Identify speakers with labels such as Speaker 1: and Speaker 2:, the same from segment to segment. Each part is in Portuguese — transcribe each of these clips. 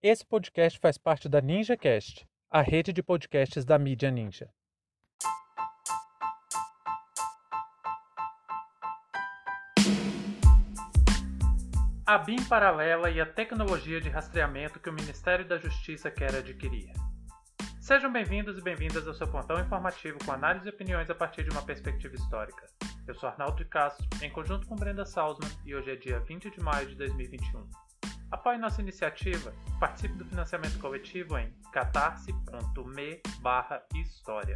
Speaker 1: Esse podcast faz parte da NinjaCast, a rede de podcasts da mídia Ninja. A BIM paralela e a tecnologia de rastreamento que o Ministério da Justiça quer adquirir. Sejam bem-vindos e bem-vindas ao seu pontão informativo com análise e opiniões a partir de uma perspectiva histórica. Eu sou Arnaldo de Castro, em conjunto com Brenda Salzman, e hoje é dia 20 de maio de 2021. Apoie nossa iniciativa, participe do financiamento coletivo em catarse.me história.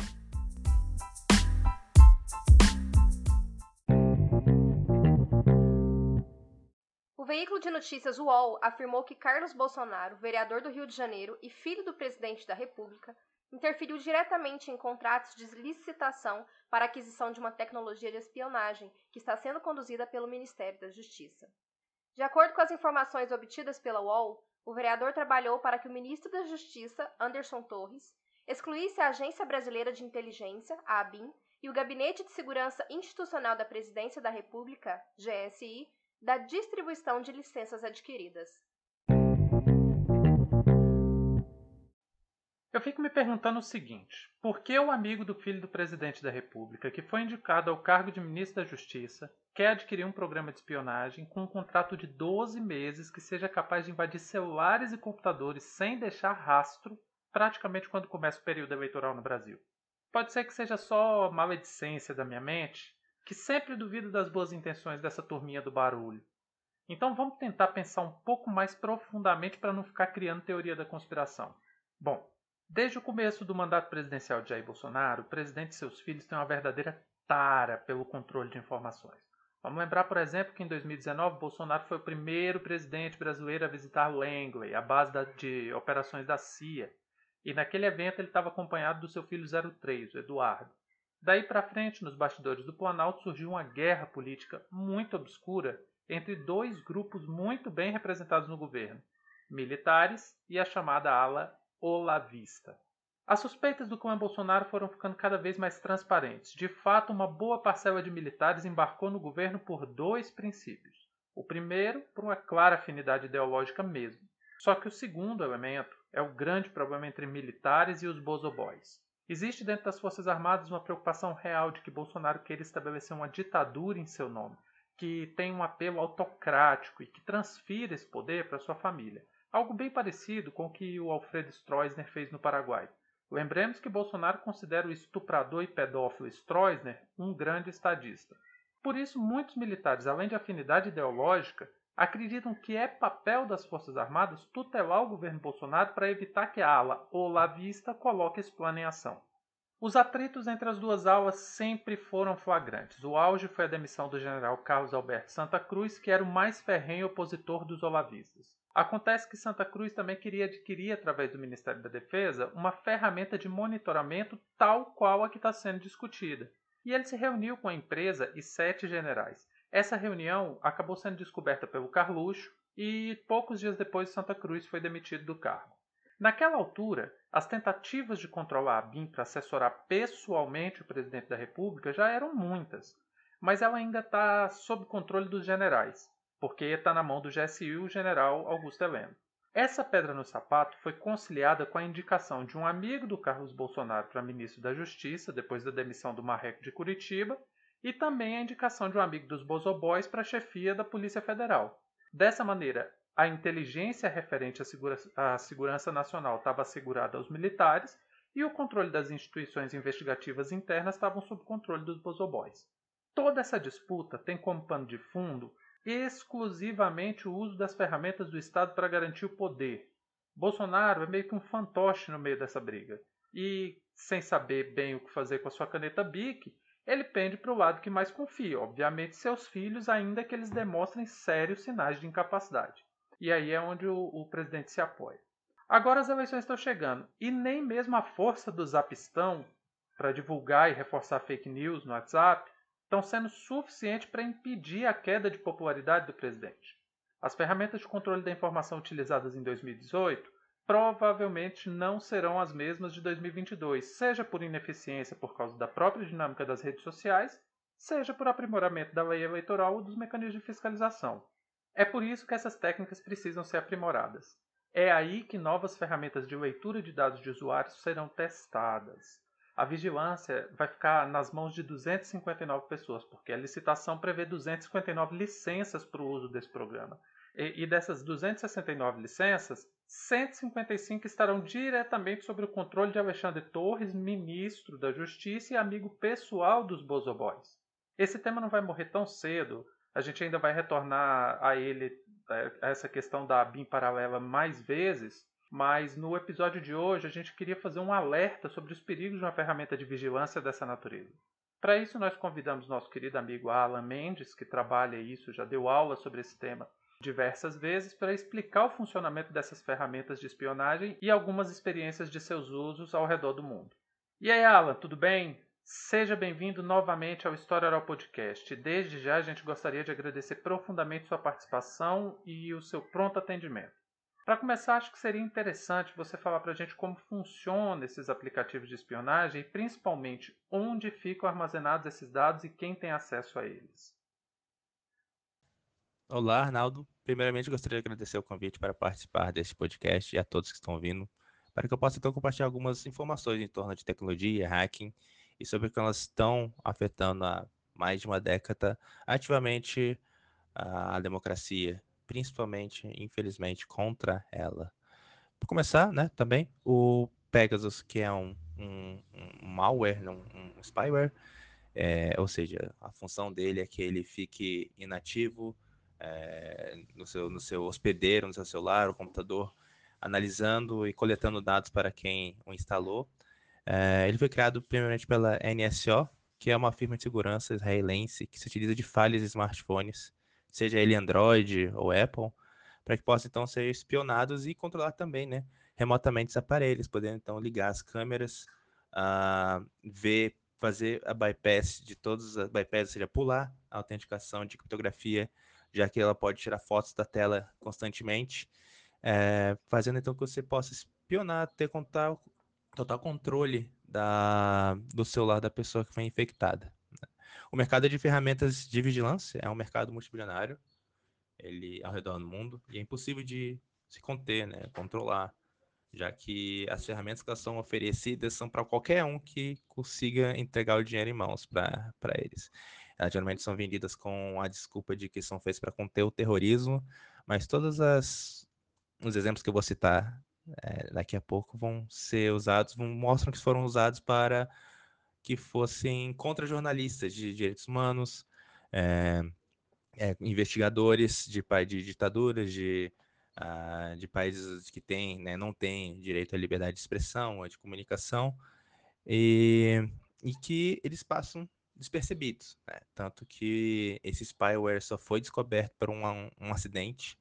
Speaker 2: O veículo de notícias UOL afirmou que Carlos Bolsonaro, vereador do Rio de Janeiro e filho do presidente da República, interferiu diretamente em contratos de licitação para aquisição de uma tecnologia de espionagem que está sendo conduzida pelo Ministério da Justiça. De acordo com as informações obtidas pela UOL, o vereador trabalhou para que o ministro da Justiça, Anderson Torres, excluísse a Agência Brasileira de Inteligência, a ABIN, e o Gabinete de Segurança Institucional da Presidência da República, GSI, da distribuição de licenças adquiridas.
Speaker 1: Fico me perguntando o seguinte: por que o amigo do filho do presidente da República, que foi indicado ao cargo de ministro da Justiça, quer adquirir um programa de espionagem com um contrato de 12 meses que seja capaz de invadir celulares e computadores sem deixar rastro, praticamente quando começa o período eleitoral no Brasil? Pode ser que seja só maledicência da minha mente, que sempre duvido das boas intenções dessa turminha do barulho. Então vamos tentar pensar um pouco mais profundamente para não ficar criando teoria da conspiração. Bom, Desde o começo do mandato presidencial de Jair Bolsonaro, o presidente e seus filhos têm uma verdadeira tara pelo controle de informações. Vamos lembrar, por exemplo, que em 2019 Bolsonaro foi o primeiro presidente brasileiro a visitar Langley, a base de operações da CIA. E naquele evento ele estava acompanhado do seu filho 03, o Eduardo. Daí para frente, nos bastidores do Planalto, surgiu uma guerra política muito obscura entre dois grupos muito bem representados no governo: militares e a chamada ala olavista. As suspeitas do clã Bolsonaro foram ficando cada vez mais transparentes. De fato, uma boa parcela de militares embarcou no governo por dois princípios. O primeiro, por uma clara afinidade ideológica mesmo. Só que o segundo elemento é o grande problema entre militares e os bozoboys. Existe dentro das Forças Armadas uma preocupação real de que Bolsonaro queira estabelecer uma ditadura em seu nome, que tem um apelo autocrático e que transfira esse poder para sua família. Algo bem parecido com o que o Alfredo Stroessner fez no Paraguai. Lembremos que Bolsonaro considera o estuprador e pedófilo Stroessner um grande estadista. Por isso, muitos militares, além de afinidade ideológica, acreditam que é papel das Forças Armadas tutelar o governo Bolsonaro para evitar que a ala olavista coloque esse plano em ação. Os atritos entre as duas alas sempre foram flagrantes. O auge foi a demissão do general Carlos Alberto Santa Cruz, que era o mais ferrenho opositor dos olavistas. Acontece que Santa Cruz também queria adquirir, através do Ministério da Defesa, uma ferramenta de monitoramento tal qual a que está sendo discutida. E ele se reuniu com a empresa e sete generais. Essa reunião acabou sendo descoberta pelo Carluxo e poucos dias depois Santa Cruz foi demitido do cargo. Naquela altura, as tentativas de controlar a BIM para assessorar pessoalmente o presidente da República já eram muitas, mas ela ainda está sob controle dos generais porque está na mão do GSI o general Augusto Heleno. Essa pedra no sapato foi conciliada com a indicação de um amigo do Carlos Bolsonaro para ministro da Justiça, depois da demissão do Marreco de Curitiba, e também a indicação de um amigo dos Bozoboys para a chefia da Polícia Federal. Dessa maneira, a inteligência referente à, segura à segurança nacional estava assegurada aos militares e o controle das instituições investigativas internas estavam sob controle dos Bozoboys. Toda essa disputa tem como pano de fundo exclusivamente o uso das ferramentas do Estado para garantir o poder. Bolsonaro é meio que um fantoche no meio dessa briga. E, sem saber bem o que fazer com a sua caneta BIC, ele pende para o lado que mais confia, obviamente seus filhos, ainda que eles demonstrem sérios sinais de incapacidade. E aí é onde o, o presidente se apoia. Agora as eleições estão chegando e nem mesmo a força do Zapistão para divulgar e reforçar fake news no WhatsApp estão sendo suficientes para impedir a queda de popularidade do presidente. As ferramentas de controle da informação utilizadas em 2018 provavelmente não serão as mesmas de 2022, seja por ineficiência por causa da própria dinâmica das redes sociais, seja por aprimoramento da lei eleitoral ou dos mecanismos de fiscalização. É por isso que essas técnicas precisam ser aprimoradas. É aí que novas ferramentas de leitura de dados de usuários serão testadas. A vigilância vai ficar nas mãos de 259 pessoas, porque a licitação prevê 259 licenças para o uso desse programa. E, e dessas 269 licenças, 155 estarão diretamente sob o controle de Alexandre Torres, ministro da Justiça e amigo pessoal dos Bozoboys. Esse tema não vai morrer tão cedo, a gente ainda vai retornar a ele, é, a essa questão da BIM paralela mais vezes, mas no episódio de hoje a gente queria fazer um alerta sobre os perigos de uma ferramenta de vigilância dessa natureza. Para isso, nós convidamos nosso querido amigo Alan Mendes, que trabalha isso, já deu aula sobre esse tema diversas vezes, para explicar o funcionamento dessas ferramentas de espionagem e algumas experiências de seus usos ao redor do mundo. E aí, Alan, tudo bem? Seja bem-vindo novamente ao História Oral Podcast. Desde já a gente gostaria de agradecer profundamente sua participação e o seu pronto atendimento. Para começar, acho que seria interessante você falar para a gente como funcionam esses aplicativos de espionagem e principalmente onde ficam armazenados esses dados e quem tem acesso a eles.
Speaker 3: Olá, Arnaldo. Primeiramente, gostaria de agradecer o convite para participar deste podcast e a todos que estão ouvindo, para que eu possa então compartilhar algumas informações em torno de tecnologia, hacking e sobre como elas estão afetando há mais de uma década ativamente a democracia, principalmente, infelizmente, contra ela. Para começar, né, também, o Pegasus, que é um, um, um malware, um, um spyware, é, ou seja, a função dele é que ele fique inativo é, no, seu, no seu hospedeiro, no seu celular, o computador, analisando e coletando dados para quem o instalou, é, ele foi criado primeiramente pela NSO, que é uma firma de segurança israelense que se utiliza de falhas de smartphones, seja ele Android ou Apple, para que possam então ser espionados e controlar também, né, remotamente os aparelhos, podendo então ligar as câmeras, uh, ver, fazer a bypass de todos as bypass, ou seja, pular a autenticação de criptografia, já que ela pode tirar fotos da tela constantemente, é, fazendo então que você possa espionar, ter contato, total controle da, do celular da pessoa que foi infectada. O mercado de ferramentas de vigilância é um mercado multibilionário, ele ao redor do mundo, e é impossível de se conter, né, controlar, já que as ferramentas que são oferecidas são para qualquer um que consiga entregar o dinheiro em mãos para eles. Elas geralmente são vendidas com a desculpa de que são feitas para conter o terrorismo, mas todos as, os exemplos que eu vou citar é, daqui a pouco vão ser usados, vão, mostram que foram usados para que fossem contra jornalistas de direitos humanos, é, é, investigadores de, de ditaduras, de, uh, de países que têm, né, não têm direito à liberdade de expressão, ou de comunicação, e, e que eles passam despercebidos. Né? Tanto que esse spyware só foi descoberto por um, um acidente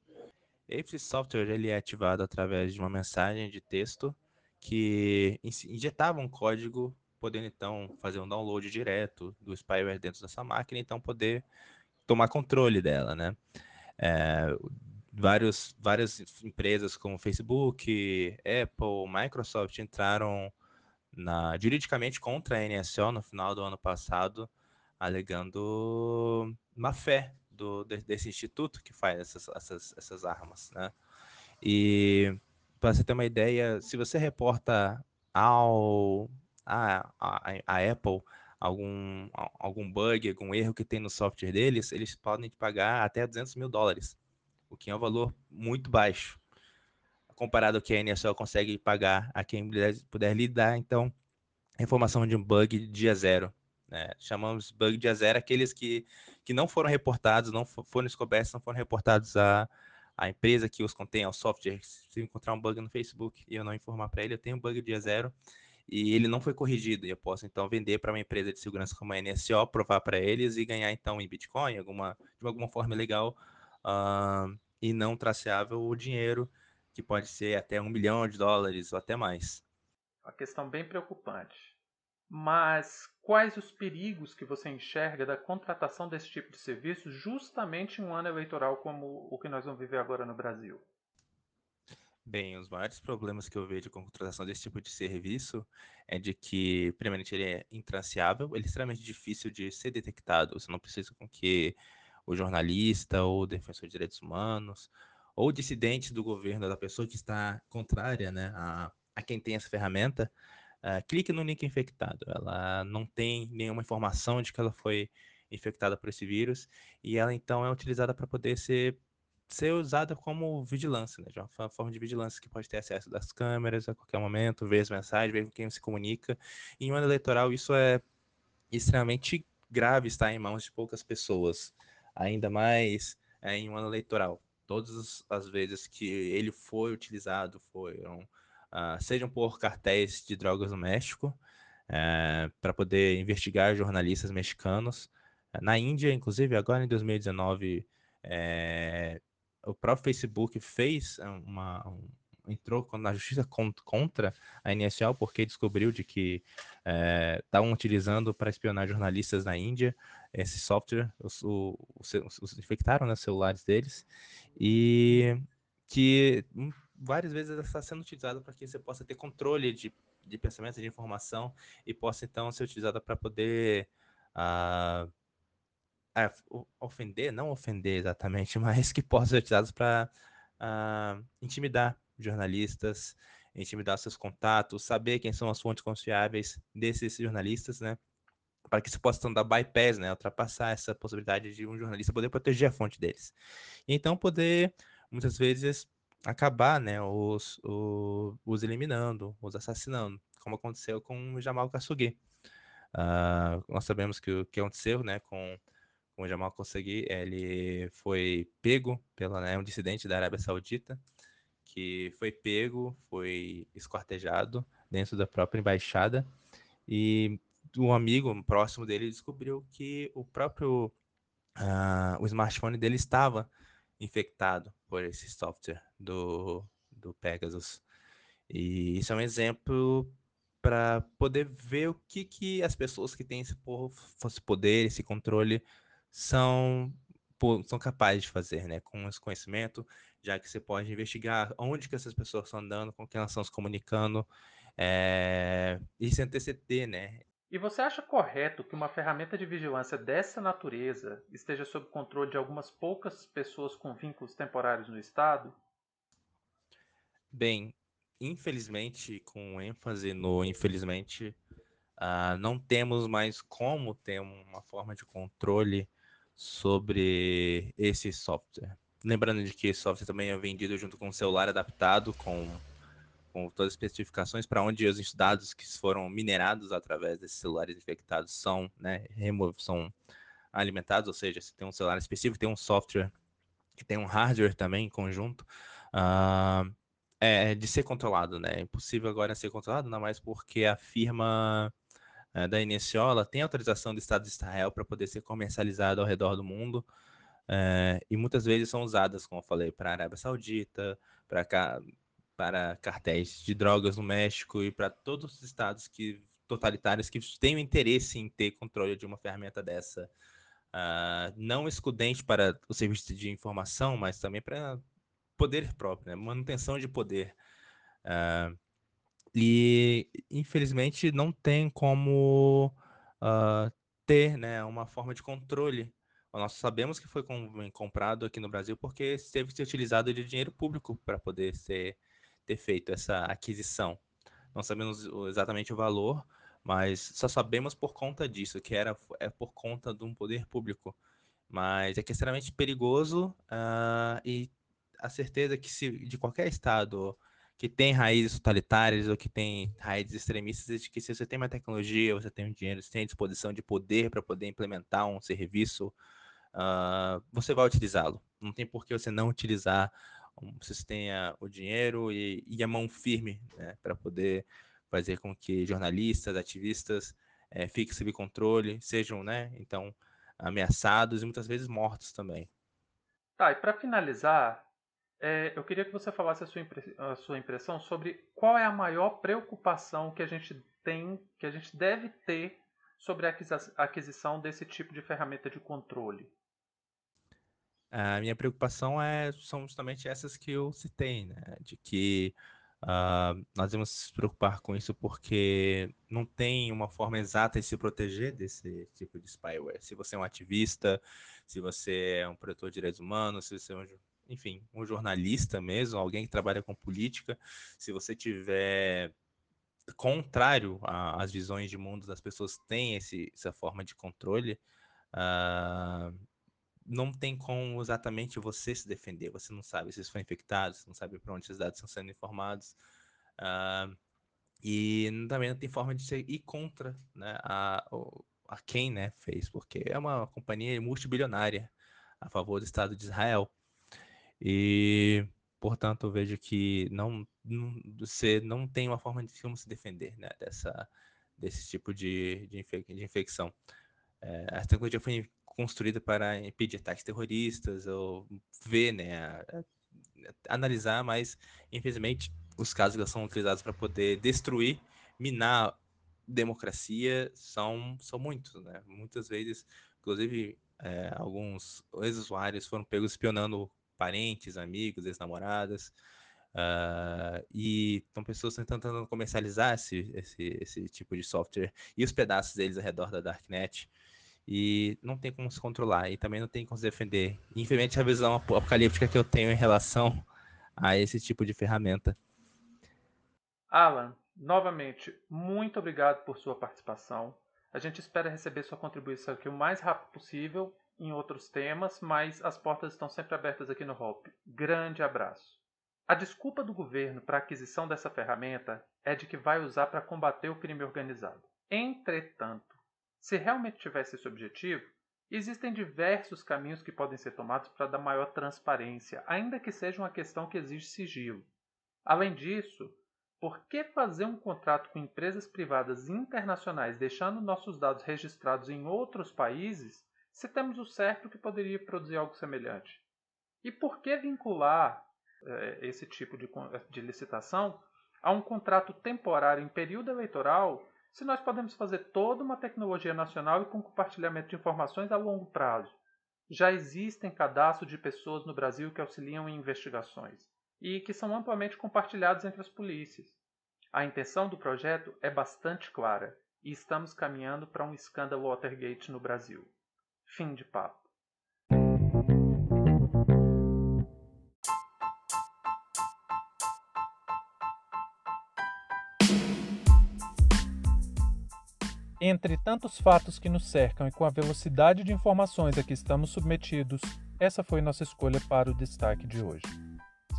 Speaker 3: esse software ele é ativado através de uma mensagem de texto que injetava um código, podendo então fazer um download direto do spyware dentro dessa máquina, então poder tomar controle dela, né? É, vários, várias empresas como Facebook, Apple, Microsoft entraram na, juridicamente contra a NSO no final do ano passado, alegando má fé do, desse instituto que faz essas, essas, essas armas, né? E para você ter uma ideia, se você reporta ao a, a, a Apple algum, algum bug, algum erro que tem no software deles, eles podem te pagar até 200 mil dólares, o que é um valor muito baixo, comparado ao que a NSO consegue pagar a quem puder, puder lhe dar, então, a informação de um bug dia zero. Né? Chamamos bug dia zero aqueles que, que não foram reportados, não foram descobertos, não foram reportados à, à empresa que os contém, ao software. Se encontrar um bug no Facebook e eu não informar para ele, eu tenho um bug dia zero e ele não foi corrigido. E eu posso então vender para uma empresa de segurança como a NSO, provar para eles e ganhar então em Bitcoin, alguma, de alguma forma legal uh, e não traceável o dinheiro, que pode ser até um milhão de dólares ou até mais.
Speaker 1: Uma questão bem preocupante. Mas quais os perigos que você enxerga da contratação desse tipo de serviço justamente em um ano eleitoral como o que nós vamos viver agora no Brasil?
Speaker 3: Bem, os maiores problemas que eu vejo com a contratação desse tipo de serviço é de que, primeiramente, ele é intranciável, ele é extremamente difícil de ser detectado. Você não precisa com que o jornalista ou o defensor de direitos humanos ou dissidentes do governo, da pessoa que está contrária né, a, a quem tem essa ferramenta, uh, clique no link infectado. Ela não tem nenhuma informação de que ela foi infectada por esse vírus e ela então é utilizada para poder ser ser usada como vigilância, né? Uma forma de vigilância que pode ter acesso das câmeras a qualquer momento, ver as mensagens, ver com quem se comunica. Em um ano eleitoral, isso é extremamente grave estar em mãos de poucas pessoas, ainda mais é, em um ano eleitoral. Todas as vezes que ele foi utilizado foram, uh, sejam por cartéis de drogas no México, é, para poder investigar jornalistas mexicanos. Na Índia, inclusive, agora em 2019, é, o próprio Facebook fez uma, um, entrou na justiça contra a NSL porque descobriu de que estavam é, utilizando para espionar jornalistas na Índia esse software, os, os, os infectaram né, celulares deles e que hum, várias vezes está sendo utilizado para que você possa ter controle de, de pensamento, de informação e possa então ser utilizada para poder uh, é, ofender, não ofender exatamente, mas que possam ser utilizados para uh, intimidar jornalistas, intimidar seus contatos, saber quem são as fontes confiáveis desses jornalistas, né? Para que se possa dar bypass, né? Ultrapassar essa possibilidade de um jornalista poder proteger a fonte deles. E então poder, muitas vezes, acabar, né? Os, os, os eliminando, os assassinando, como aconteceu com o Jamal Khashoggi. Uh, nós sabemos que o que aconteceu, né? Com com o Jamal Khashoggi, ele foi pego pela né, um dissidente da Arábia Saudita, que foi pego, foi esquartejado dentro da própria embaixada e um amigo próximo dele descobriu que o próprio uh, o smartphone dele estava infectado por esse software do, do Pegasus. E isso é um exemplo para poder ver o que, que as pessoas que têm esse poder, esse controle, são, são capazes de fazer, né? Com esse conhecimento, já que você pode investigar onde que essas pessoas estão andando, com quem elas estão se comunicando, é... e se anteceder, né?
Speaker 1: E você acha correto que uma ferramenta de vigilância dessa natureza esteja sob controle de algumas poucas pessoas com vínculos temporários no Estado?
Speaker 3: Bem, infelizmente, com ênfase no infelizmente, uh, não temos mais como ter uma forma de controle sobre esse software. Lembrando de que esse software também é vendido junto com um celular adaptado, com, com todas as especificações para onde os dados que foram minerados através desses celulares infectados são, né, são alimentados, ou seja, se tem um celular específico, tem um software que tem um hardware também em conjunto, uh, é de ser controlado, né? É impossível agora ser controlado, não mais porque a firma uh, da Iniciola tem autorização do Estado de Israel para poder ser comercializado ao redor do mundo. Uh, e muitas vezes são usadas, como eu falei, para a Arábia Saudita, para para cartéis de drogas no México e para todos os estados que totalitários que têm interesse em ter controle de uma ferramenta dessa, uh, não excludente para o serviço de informação, mas também para poder próprio, né? manutenção de poder. Uh, e, infelizmente, não tem como uh, ter né, uma forma de controle. Nós sabemos que foi comprado aqui no Brasil porque teve que ser utilizado de dinheiro público para poder ser, ter feito essa aquisição. Não sabemos exatamente o valor, mas só sabemos por conta disso, que era é por conta de um poder público. Mas é que é extremamente perigoso uh, e a certeza que se de qualquer estado que tem raízes totalitárias ou que tem raízes extremistas, de que se você tem uma tecnologia, você tem um dinheiro, você tem disposição de poder para poder implementar um serviço, uh, você vai utilizá-lo. Não tem por que você não utilizar, um, você tenha o dinheiro e, e a mão firme né, para poder fazer com que jornalistas, ativistas é, fiquem sob controle, sejam, né, então, ameaçados e muitas vezes mortos também.
Speaker 1: Tá, e para finalizar, é, eu queria que você falasse a sua, a sua impressão sobre qual é a maior preocupação que a gente tem, que a gente deve ter sobre a aquisição desse tipo de ferramenta de controle.
Speaker 3: A minha preocupação é, são justamente essas que eu citei, né? De que uh, nós devemos nos preocupar com isso porque não tem uma forma exata de se proteger desse tipo de spyware. Se você é um ativista, se você é um protetor de direitos humanos, se você é um enfim, um jornalista mesmo, alguém que trabalha com política, se você tiver contrário às visões de mundo das pessoas têm esse, essa forma de controle, uh, não tem como exatamente você se defender. Você não sabe se foi infectado, você não sabe para onde esses dados estão sendo informados. Uh, e também não tem forma de ir contra né, a, a quem né, fez, porque é uma companhia multibilionária a favor do Estado de Israel. E, portanto, eu vejo que não, não, você não tem uma forma de como se defender né, dessa, desse tipo de, de, de infecção. É, a tecnologia foi construída para impedir ataques terroristas ou ver, né, analisar, mas infelizmente os casos que são utilizados para poder destruir, minar democracia são, são muitos, né? Muitas vezes, inclusive, é, alguns ex-usuários foram pegos espionando parentes, amigos, ex-namoradas, uh, e estão pessoas tentando comercializar esse, esse, esse tipo de software e os pedaços deles ao redor da Darknet, e não tem como se controlar, e também não tem como se defender. Infelizmente, a visão apocalíptica que eu tenho em relação a esse tipo de ferramenta.
Speaker 1: Alan, novamente, muito obrigado por sua participação. A gente espera receber sua contribuição aqui o mais rápido possível em outros temas, mas as portas estão sempre abertas aqui no HOP. Grande abraço. A desculpa do governo para a aquisição dessa ferramenta é de que vai usar para combater o crime organizado. Entretanto, se realmente tivesse esse objetivo, existem diversos caminhos que podem ser tomados para dar maior transparência, ainda que seja uma questão que exige sigilo. Além disso, por que fazer um contrato com empresas privadas internacionais deixando nossos dados registrados em outros países se temos o certo que poderia produzir algo semelhante? E por que vincular eh, esse tipo de, de licitação a um contrato temporário em período eleitoral se nós podemos fazer toda uma tecnologia nacional e com compartilhamento de informações a longo prazo? Já existem cadastros de pessoas no Brasil que auxiliam em investigações e que são amplamente compartilhados entre as polícias. A intenção do projeto é bastante clara e estamos caminhando para um escândalo Watergate no Brasil. Fim de papo. Entre tantos fatos que nos cercam e com a velocidade de informações a que estamos submetidos, essa foi nossa escolha para o destaque de hoje.